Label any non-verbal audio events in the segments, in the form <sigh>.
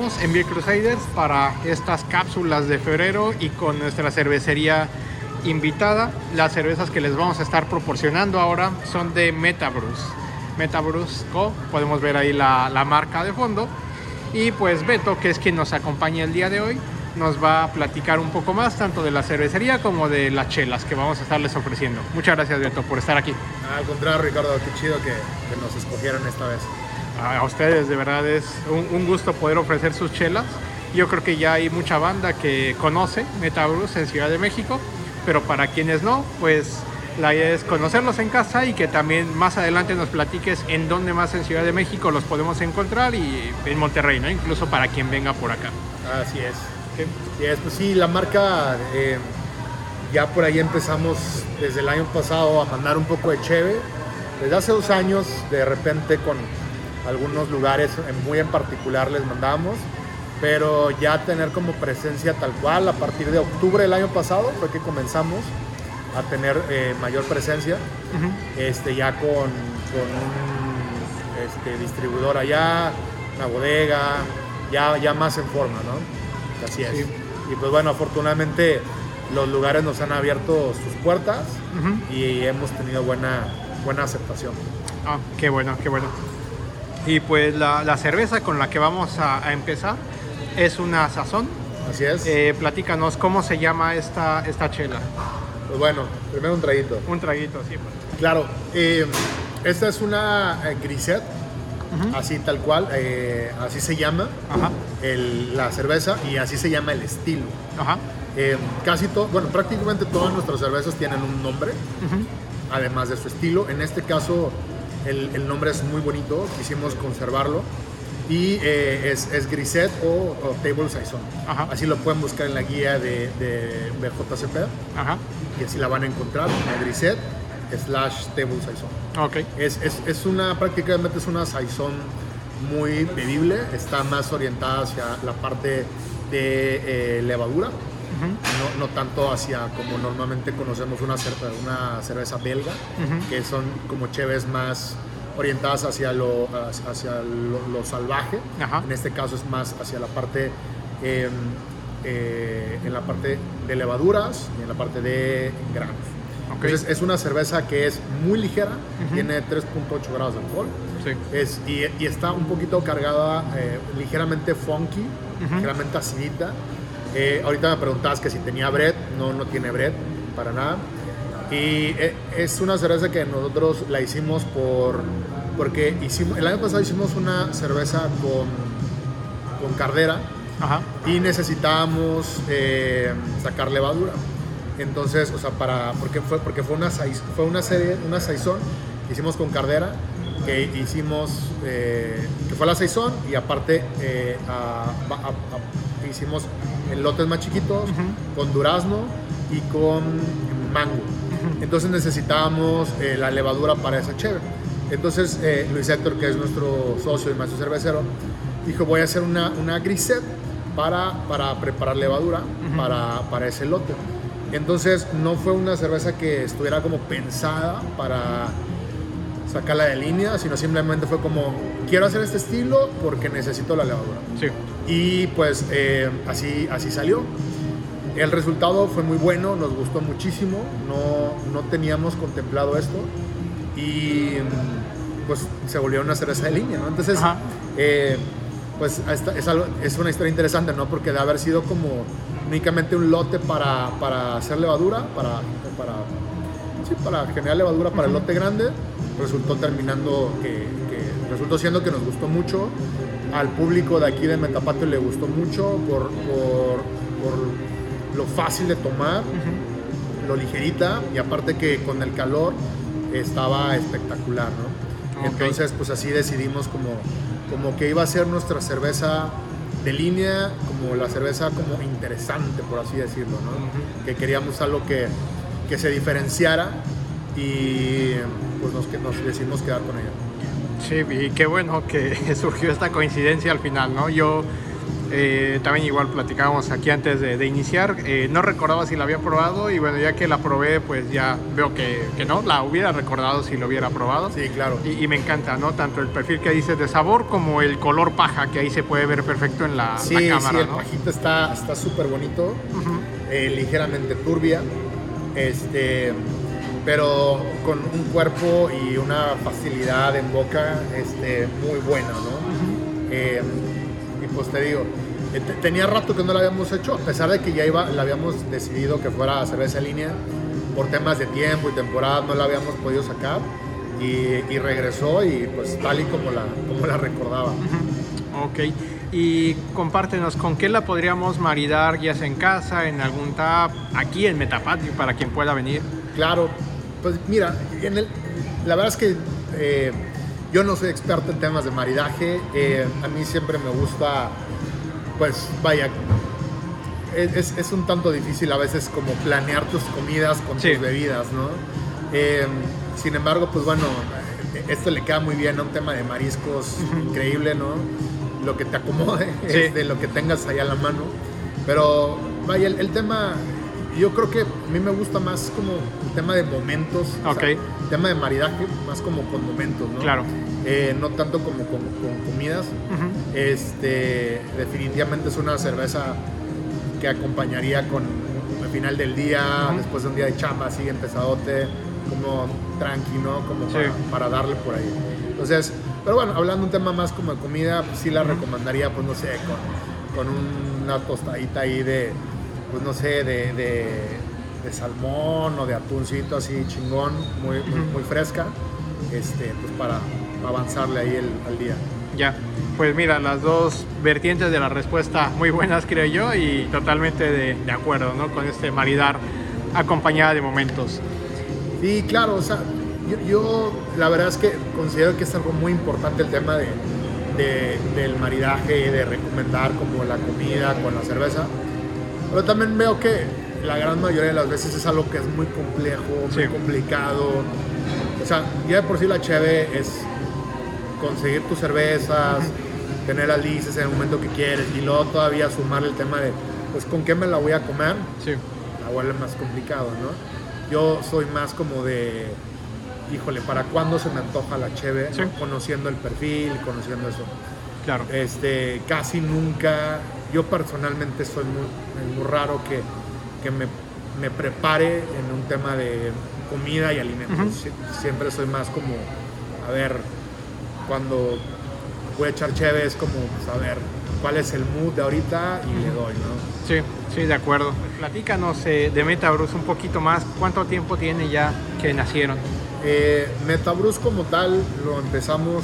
estamos en Beer Crusaders para estas cápsulas de febrero y con nuestra cervecería invitada. Las cervezas que les vamos a estar proporcionando ahora son de Metabrus. Metabrus Co. Podemos ver ahí la, la marca de fondo. Y pues Beto, que es quien nos acompaña el día de hoy, nos va a platicar un poco más tanto de la cervecería como de las chelas que vamos a estarles ofreciendo. Muchas gracias Beto por estar aquí. Al contrario Ricardo, qué chido que, que nos escogieron esta vez. A ustedes de verdad es un, un, gusto poder ofrecer sus chelas. Yo creo que ya hay mucha banda que conoce Metabrus en Ciudad de México, pero para quienes no, pues la idea es conocerlos en casa y que también más adelante nos platiques en dónde más en Ciudad de México los podemos encontrar y en Monterrey, ¿no? Incluso para quien venga por acá. Así es. Sí, es, pues sí, la marca eh, ya por ahí empezamos desde el año pasado a mandar un poco de cheve. Desde hace dos años, de repente con algunos lugares muy en particular les mandamos, pero ya tener como presencia tal cual a partir de octubre del año pasado fue que comenzamos a tener eh, mayor presencia, uh -huh. este, ya con, con un este, distribuidor allá, una bodega, ya, ya más en forma, ¿no? Así es. Sí. Y pues bueno, afortunadamente los lugares nos han abierto sus puertas uh -huh. y hemos tenido buena, buena aceptación. Ah, qué bueno, qué bueno. Y pues la, la cerveza con la que vamos a, a, empezar es una sazón. Así es. Eh, platícanos cómo se llama esta, esta chela. Pues bueno, primero un traguito. Un traguito, sí. Pues. Claro, eh, esta es una eh, grisette, uh -huh. así tal cual, eh, así se llama el, la cerveza y así se llama el estilo. Ajá. casi todo, bueno, prácticamente todas nuestras cervezas tienen un nombre, uh -huh. además de su estilo. En este caso, el, el nombre es muy bonito, quisimos conservarlo. Y eh, es, es, Grisette o, o Table Saison. Ajá. Así lo pueden buscar en la guía de, de BJCP. Ajá. Y así la van a encontrar, la Grisette slash Table Saison. Okay. Es, es, es, una, prácticamente es una Saison muy bebible, está más orientada hacia la parte de eh, levadura. Uh -huh. no, no, tanto hacia como normalmente conocemos una, una cerveza belga, uh -huh. que son como cheves más orientadas hacia lo, hacia lo, lo salvaje. En este caso es más hacia la parte eh, eh, en la parte de levaduras y en la parte de granos. Okay. Entonces es una cerveza que es muy ligera, tiene 3.8 grados de alcohol sí. es, y, y, está un poquito cargada, eh, ligeramente funky, ligeramente acidita. Eh, ahorita me preguntabas que si tenía bread, no, no tiene bread, para nada. Y eh, es una cerveza que nosotros la hicimos por porque hicimos el año pasado hicimos una cerveza con con cardera Ajá. y necesitábamos eh, sacar levadura. Entonces, o sea, para porque fue porque fue una fue una serie una saison que hicimos con cardera que hicimos eh, que fue la saison y aparte eh, a, a, a, hicimos en lotes más chiquitos uh -huh. con durazno y con mango. Entonces necesitábamos eh, la levadura para esa cheve. Entonces eh, Luis Héctor, que es nuestro socio y maestro cervecero, dijo voy a hacer una, una grisette para, para preparar levadura uh -huh. para, para ese lote. Entonces no fue una cerveza que estuviera como pensada para sacarla de línea, sino simplemente fue como quiero hacer este estilo porque necesito la levadura. Sí. Y pues eh, así, así salió. El resultado fue muy bueno, nos gustó muchísimo, no, no teníamos contemplado esto y pues se volvió una cerveza de línea, ¿no? Entonces, eh, pues es, algo, es, una historia interesante, ¿no? Porque de haber sido como únicamente un lote para, para hacer levadura, para, para, sí, para generar levadura para uh -huh. el lote grande, resultó terminando que, que, resultó siendo que nos gustó mucho, al público de aquí de Metapatio le gustó mucho por, por, por lo fácil de tomar, uh -huh. lo ligerita y aparte que con el calor estaba espectacular, ¿no? Okay. Entonces, pues así decidimos como, como que iba a ser nuestra cerveza de línea, como la cerveza como interesante, por así decirlo, ¿no? Uh -huh. Que queríamos algo que, que se diferenciara y pues nos, nos decidimos quedar con ella. Sí, y qué bueno que <laughs> surgió esta coincidencia al final, ¿no? Yo Eh, también igual platicábamos aquí antes de, de iniciar. Eh, no recordaba si la había probado y bueno, ya que la probé, pues ya veo que, que no, la hubiera recordado si lo hubiera probado. Sí, claro. Y, y me encanta, ¿no? Tanto el perfil que dices de sabor como el color paja, que ahí se puede ver perfecto en la, Sí, la sí, cámara, el ¿no? pajita está está súper bonito, Ujú. eh, ligeramente turbia, este, pero con un cuerpo y una facilidad en boca este, muy buena, ¿no? Eh, y pues te digo, eh, te- tenía rato que no la habíamos hecho, a pesar de que ya iba, la habíamos decidido que fuera cerveza en línea, por temas de tiempo y temporada no la habíamos podido sacar. Y, y regresó y pues tal y como la, como la recordaba. Ok. Y compártenos, ¿con qué la podríamos maridar, ya sea en casa, en algún tap, aquí en Metapatio, para quien pueda venir? Claro, pues mira, en el- la verdad es que eh, yo no soy experto en temas de maridaje. eh, a mí siempre me gusta, pues vaya, es, un tanto difícil a veces como planear tus comidas con Sí. tus bebidas, ¿no? Eh, sin embargo, pues bueno, esto le queda muy bien a un tema de mariscos increíble, ¿no? Lo que te acomode, Sí. es de lo que tengas ahí a la mano. Pero vaya, el, el tema, yo creo que a mí me gusta más como el tema de momentos. o sea, Ok. el tema de maridaje, más como con momentos, ¿no? Claro. Eh, no tanto como con, con comidas. Este, definitivamente es una cerveza que acompañaría con al final del día, después de un día de chamba así empezadote, como tranqui, ¿no? Como Sí. para, para darle por ahí. Entonces, pero bueno, hablando un tema más como de comida, pues sí la recomendaría, pues no sé, con, con una tostadita ahí de, pues no sé, de, de, de salmón o de atuncito así chingón, muy, muy, muy fresca, este, pues para avanzarle ahí el, al día. Ya, pues mira, las dos vertientes de la respuesta muy buenas creo yo y totalmente de, de acuerdo, ¿no? Con este maridar acompañada de momentos. Sí, claro, o sea, yo, yo la verdad es que considero que es algo muy importante el tema de, de- del maridaje, de recomendar como la comida con la cerveza, pero también veo que la gran mayoría de las veces es algo que es muy complejo, muy Sí. complicado, o sea, ya de por sí la cheve es conseguir tus cervezas, tener las listas en el momento que quieres y luego todavía sumar el tema de, pues, ¿con qué me la voy a comer? Sí, la vuelve más complicado, ¿no? Yo soy más como de, híjole, ¿para cuándo se me antoja la cheve? Sí. ¿no? Conociendo el perfil, conociendo eso. claro. Este, casi nunca, yo personalmente soy muy, muy raro que, que me, me prepare en un tema de comida y alimentos. Siempre soy más como, a ver, cuando voy a echar cheve es como, pues, a ver, cuál es el mood de ahorita y le doy, ¿no? Sí, sí, de acuerdo. Platícanos eh, de Metabrus un poquito más. ¿Cuánto tiempo tiene ya que nacieron? Eh, Metabrus como tal lo empezamos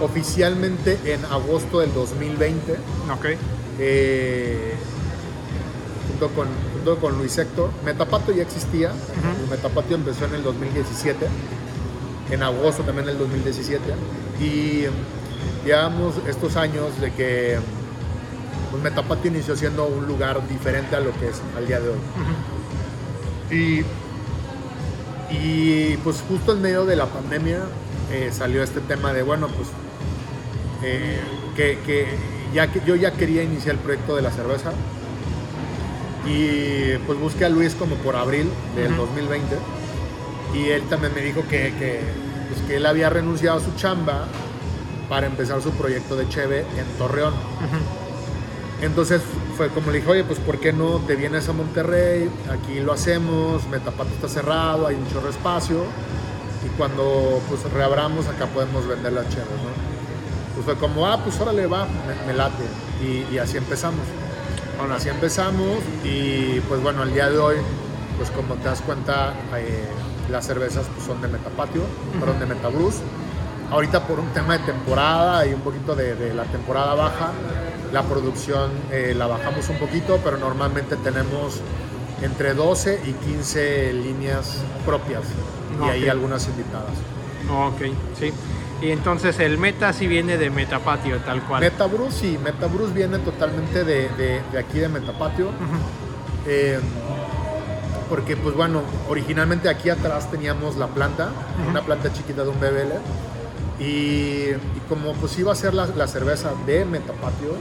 oficialmente en agosto del 2020 Ok, eh, junto, con, junto con Luis Héctor. Metapatio ya existía, Ujú. Metapatio empezó en el 2017, en agosto también del 2017 y llevamos estos años de que pues, Metapatio inició siendo un lugar diferente a lo que es al día de hoy. Y, y pues justo en medio de la pandemia eh, salió este tema de, bueno, pues eh, que, que ya que yo ya quería iniciar el proyecto de la cerveza y pues busqué a Luis como por abril del Ujú. 2020 y él también me dijo que, que, pues, que él había renunciado a su chamba para empezar su proyecto de Cheve en Torreón. Entonces fue como le dije, oye, pues ¿por qué no te vienes a Monterrey? Aquí lo hacemos, Metapato está cerrado, hay un chorro espacio y cuando pues reabramos acá podemos vender las cheves, ¿no? Pues fue como, ah, pues órale, va, me, me late. Y, y así empezamos. Ahora, Así empezamos y pues bueno, al día de hoy, pues como te das cuenta, eh, las cervezas pues, son de Metapatio, perdón, de Metabrus. Ahorita por un tema de temporada y un poquito de, de la temporada baja, la producción eh, la bajamos un poquito, pero normalmente tenemos entre 12 y 15 líneas propias y ahí Ok. algunas invitadas. ok, sí. Y entonces el meta sí viene de Metapatio, tal cual. Metabrus, sí, Metabrus viene totalmente de, de- de aquí de Metapatio. Eh, porque pues bueno, originalmente aquí atrás teníamos la planta, una planta chiquita de un BBL Y, y como pues iba a ser la, la cerveza de Metapatio,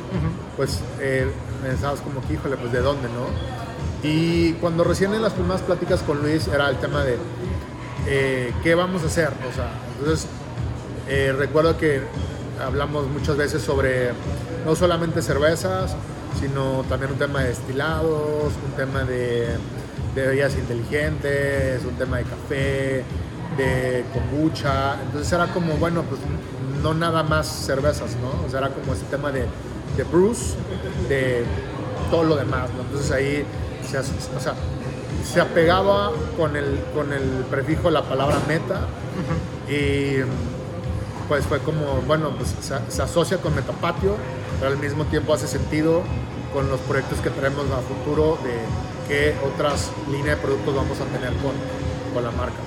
pues eh, pensabas como que, híjole, pues de dónde, ¿no? Y cuando recién en las primeras pláticas con Luis era el tema de eh, qué vamos a hacer, o sea, entonces eh, recuerdo que hablamos muchas veces sobre no solamente cervezas, sino también un tema de destilados, un tema de, de bebidas inteligentes, un tema de café, de kombucha. Entonces era como, bueno, pues no nada más cervezas, ¿no? O sea, era como ese tema de, de Bruce, de todo lo demás, ¿no? Entonces ahí se, o sea, se apegaba con el, con el prefijo la palabra meta y pues fue como, bueno, pues se, se asocia con Metapatio, pero al mismo tiempo hace sentido con los proyectos que tenemos a futuro de qué otras líneas de productos vamos a tener con, con la marca.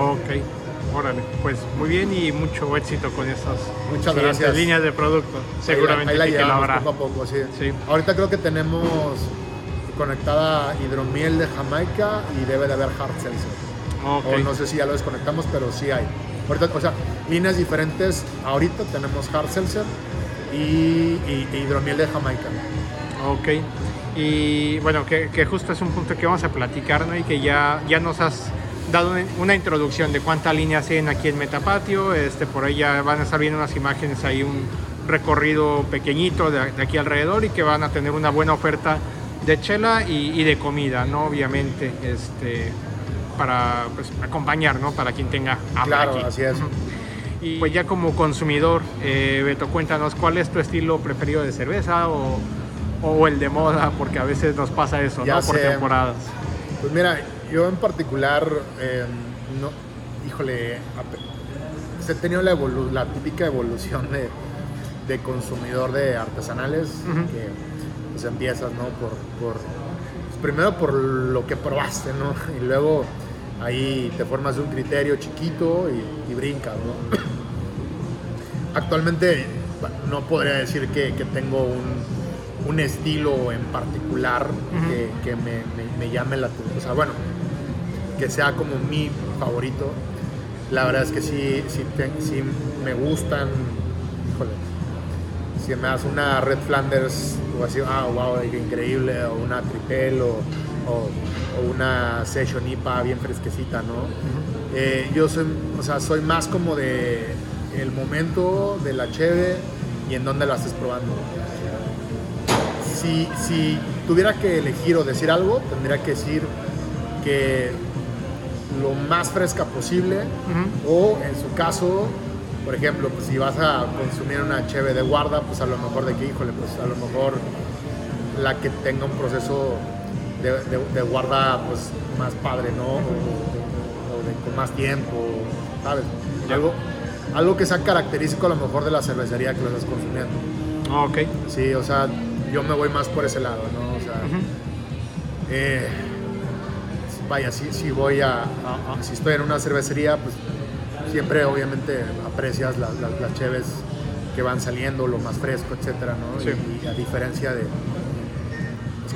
Ok, órale. Pues muy bien y mucho éxito con esas Muchas gracias. líneas de producto. Seguramente ahí la, ahí la que llevamos habrá. poco a poco, sí. Sí. Ahorita creo que tenemos conectada hidromiel de Jamaica y debe de haber hard seltzer. Ok. O no sé si ya lo desconectamos, pero sí hay. Ahorita, o sea, líneas diferentes. Ahorita tenemos hard seltzer y, y- y hidromiel de Jamaica. Ok. Y bueno, que, que justo es un punto que vamos a platicar, ¿no? Y que ya, ya nos has dado una, una introducción de cuántas líneas tienen aquí en Metapatio. Este, por ahí ya van a estar viendo unas imágenes ahí, un recorrido pequeñito de, de aquí alrededor y que van a tener una buena oferta de chela y, y de comida, ¿no? Obviamente, este, para pues, acompañar, ¿no? Para quien tenga hambre Claro, aquí. así es. Y pues ya como consumidor, eh, Beto, cuéntanos cuál es tu estilo preferido de cerveza o, o el de moda, porque a veces nos pasa eso, Ya ¿no? Por temporadas. Pues mira, yo en particular, eh, no, híjole, pues he tenido la, evolu- la típica evolución de, de consumidor de artesanales, que pues empiezas, ¿no? Por, por- pues, primero por lo que probaste, ¿no? Y luego ahí te formas un criterio chiquito y, y brincas, ¿no? <clears throat> Actualmente bueno, no podría decir que, que tengo un, un estilo en particular que, que me, me- me llame la atención. O sea, bueno, que sea como mi favorito. La verdad es que sí, sí, te- sí me gustan. Híjole, si me das una Red Flanders o así, ah, wow, increíble, o una Tripel o, o- o una Session IPA bien fresquecita, ¿no? Eh, yo soy, o sea, soy más como de el momento de la cheve y en dónde la estés probando. Si, si tuviera que elegir o decir algo, tendría que decir que lo más fresca posible o en su caso, por ejemplo, pues si vas a consumir una cheve de guarda, pues a lo mejor de que, híjole, pues a lo mejor la que tenga un proceso de, de- de guarda pues más padre, ¿no? O, o- con más tiempo, ¿sabes? Algo, algo que sea característico a lo mejor de la cervecería que lo estás consumiendo. Ok. Sí, o sea, yo me voy más por ese lado, ¿no? O sea, Ujú. eh, vaya, si, si voy a, a- a- si estoy en una cervecería, pues siempre obviamente aprecias las, las, las cheves que van saliendo, lo más fresco, etcétera, ¿no? Sí. Y, y a diferencia de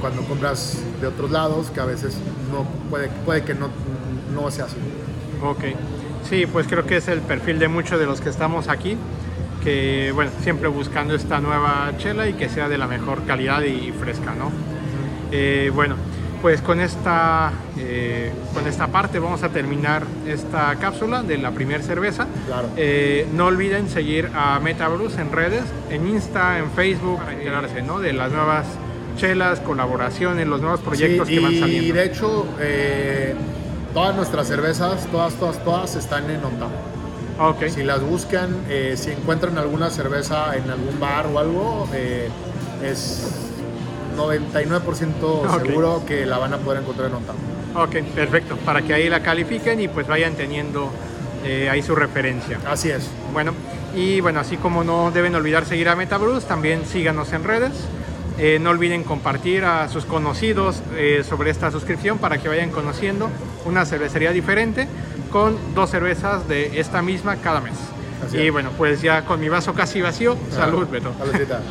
cuando compras de otros lados, que a veces no puede, puede que no, no sea así. Ok. Sí, pues creo que es el perfil de muchos de los que estamos aquí, que bueno, siempre buscando esta nueva chela y que sea de la mejor calidad y fresca, ¿no? Eh, bueno, pues con esta, eh, con esta parte vamos a terminar esta cápsula de la primera cerveza. Claro. Eh, no olviden seguir a Metabrus en redes, en Insta, en Facebook, para enterarse ¿no? de las nuevas chelas, colaboraciones, los nuevos proyectos Sí, que van y saliendo. de hecho, eh, todas nuestras cervezas, todas, todas, todas están en Ontama. Ok, Si las buscan, eh, si encuentran alguna cerveza en algún bar o algo, eh, es 99% Ok. seguro que la van a poder encontrar en Ontama. ok, perfecto, para que ahí la califiquen y pues vayan teniendo eh, ahí su referencia. Así es. Bueno, y bueno, así como no deben olvidar seguir a Metabrus, también síganos en redes. Eh, no olviden compartir a sus conocidos eh, sobre esta suscripción para que vayan conociendo una cervecería diferente con dos cervezas de esta misma cada mes. Así y es. bueno, pues ya con mi vaso casi vacío, salud, Beto. Saludcita.